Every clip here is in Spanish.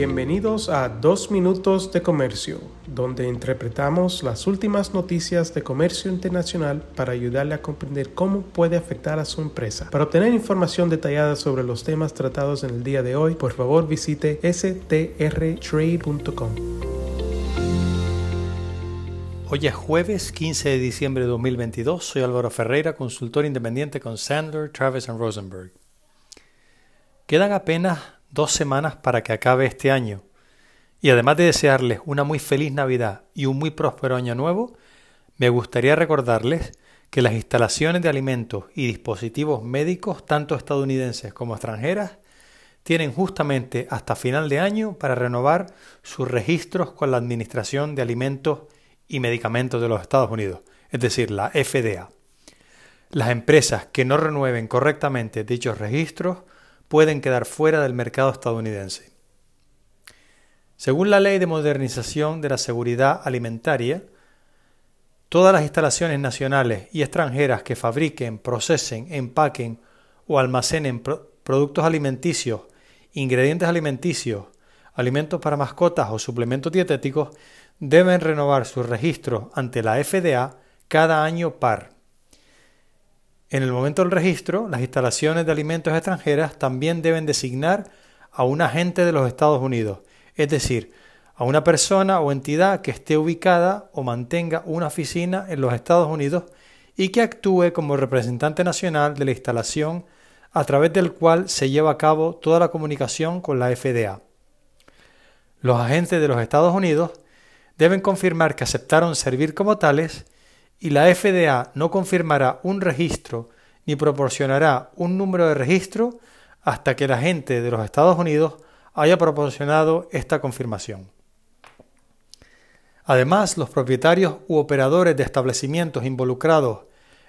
Bienvenidos a Dos Minutos de Comercio, donde interpretamos las últimas noticias de comercio internacional para ayudarle a comprender cómo puede afectar a su empresa. Para obtener información detallada sobre los temas tratados en el día de hoy, por favor visite strtrade.com. Hoy es jueves 15 de diciembre de 2022. Soy Álvaro Ferreira, consultor independiente con Sandler, Travis Rosenberg. Quedan apenas dos semanas para que acabe este año. Y además de desearles una muy feliz Navidad y un muy próspero año nuevo, me gustaría recordarles que las instalaciones de alimentos y dispositivos médicos, tanto estadounidenses como extranjeras, tienen justamente hasta final de año para renovar sus registros con la Administración de Alimentos y Medicamentos de los Estados Unidos, es decir, la FDA. Las empresas que no renueven correctamente dichos registros pueden quedar fuera del mercado estadounidense. Según la Ley de Modernización de la Seguridad Alimentaria, todas las instalaciones nacionales y extranjeras que fabriquen, procesen, empaquen o almacenen productos alimenticios, ingredientes alimenticios, alimentos para mascotas o suplementos dietéticos deben renovar sus registros ante la FDA cada año par. En el momento del registro, las instalaciones de alimentos extranjeras también deben designar a un agente de los Estados Unidos, es decir, a una persona o entidad que esté ubicada o mantenga una oficina en los Estados Unidos y que actúe como representante nacional de la instalación a través del cual se lleva a cabo toda la comunicación con la FDA. Los agentes de los Estados Unidos deben confirmar que aceptaron servir como tales y la FDA no confirmará un registro ni proporcionará un número de registro hasta que el agente de los Estados Unidos haya proporcionado esta confirmación. Además, los propietarios u operadores de establecimientos involucrados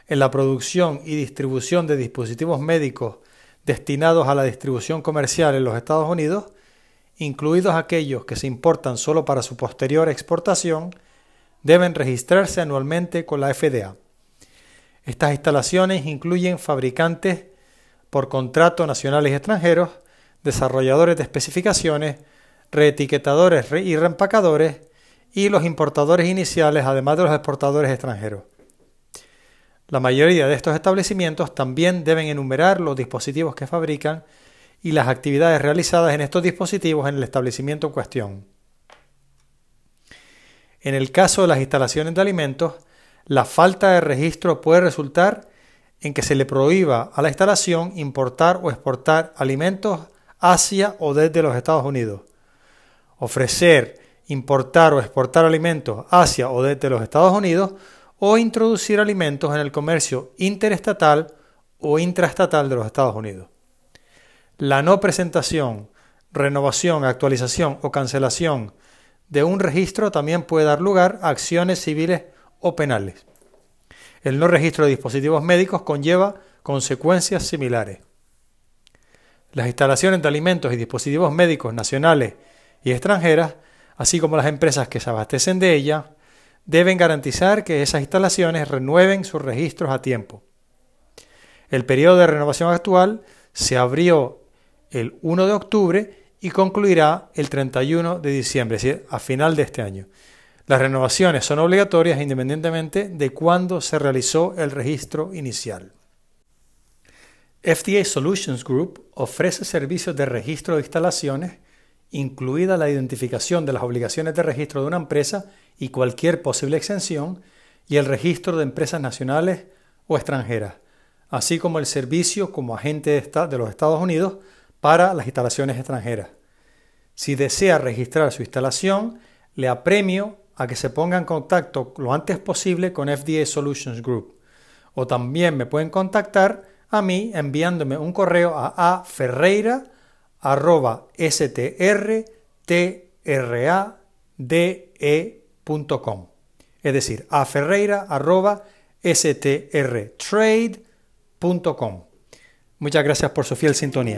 en la producción y distribución de dispositivos médicos destinados a la distribución comercial en los Estados Unidos, incluidos aquellos que se importan solo para su posterior exportación, deben registrarse anualmente con la FDA. Estas instalaciones incluyen fabricantes por contrato nacionales y extranjeros, desarrolladores de especificaciones, reetiquetadores y reempacadores y los importadores iniciales, además de los exportadores extranjeros. La mayoría de estos establecimientos también deben enumerar los dispositivos que fabrican y las actividades realizadas en estos dispositivos en el establecimiento en cuestión. En el caso de las instalaciones de alimentos, la falta de registro puede resultar en que se le prohíba a la instalación importar o exportar alimentos hacia o desde los Estados Unidos. Ofrecer, importar o exportar alimentos hacia o desde los Estados Unidos o introducir alimentos en el comercio interestatal o intraestatal de los Estados Unidos. La no presentación, renovación, actualización o cancelación de un registro también puede dar lugar a acciones civiles o penales. El no registro de dispositivos médicos conlleva consecuencias similares. Las instalaciones de alimentos y dispositivos médicos nacionales y extranjeras, así como las empresas que se abastecen de ellas, deben garantizar que esas instalaciones renueven sus registros a tiempo. El periodo de renovación actual se abrió el 1 de octubre y concluirá el 31 de diciembre, es decir, a final de este año. Las renovaciones son obligatorias independientemente de cuándo se realizó el registro inicial. FDA Solutions Group ofrece servicios de registro de instalaciones, incluida la identificación de las obligaciones de registro de una empresa y cualquier posible exención, y el registro de empresas nacionales o extranjeras, así como el servicio como agente de los Estados Unidos para las instalaciones extranjeras. Si desea registrar su instalación, le apremio a que se ponga en contacto lo antes posible con FDA Solutions Group. O también me pueden contactar a mí enviándome un correo a aferreira.strade.com. Es decir, a ferreira.strtrade.com. Muchas gracias por su fiel sintonía.